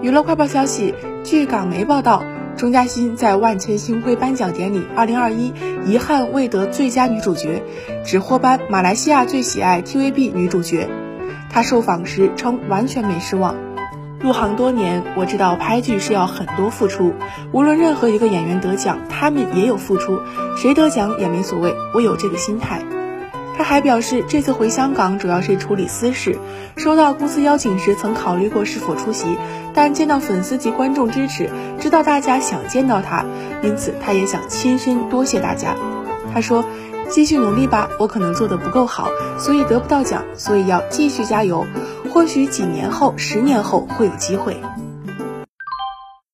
娱乐快报消息，据港媒报道，钟嘉欣在万千星辉颁奖典礼2021遗憾未得最佳女主角，只获颁马来西亚最喜爱 TVB 女主角。她受访时称完全没失望。入行多年，我知道拍剧是要很多付出，无论任何一个演员得奖，他们也有付出，谁得奖也没所谓，我有这个心态。他还表示，这次回香港主要是处理私事，收到公司邀请时曾考虑过是否出席，但见到粉丝及观众支持，知道大家想见到他，因此他也想亲身多谢大家。他说：“继续努力吧，我可能做的不够好，所以得不到奖，所以要继续加油，或许几年后、十年后会有机会。”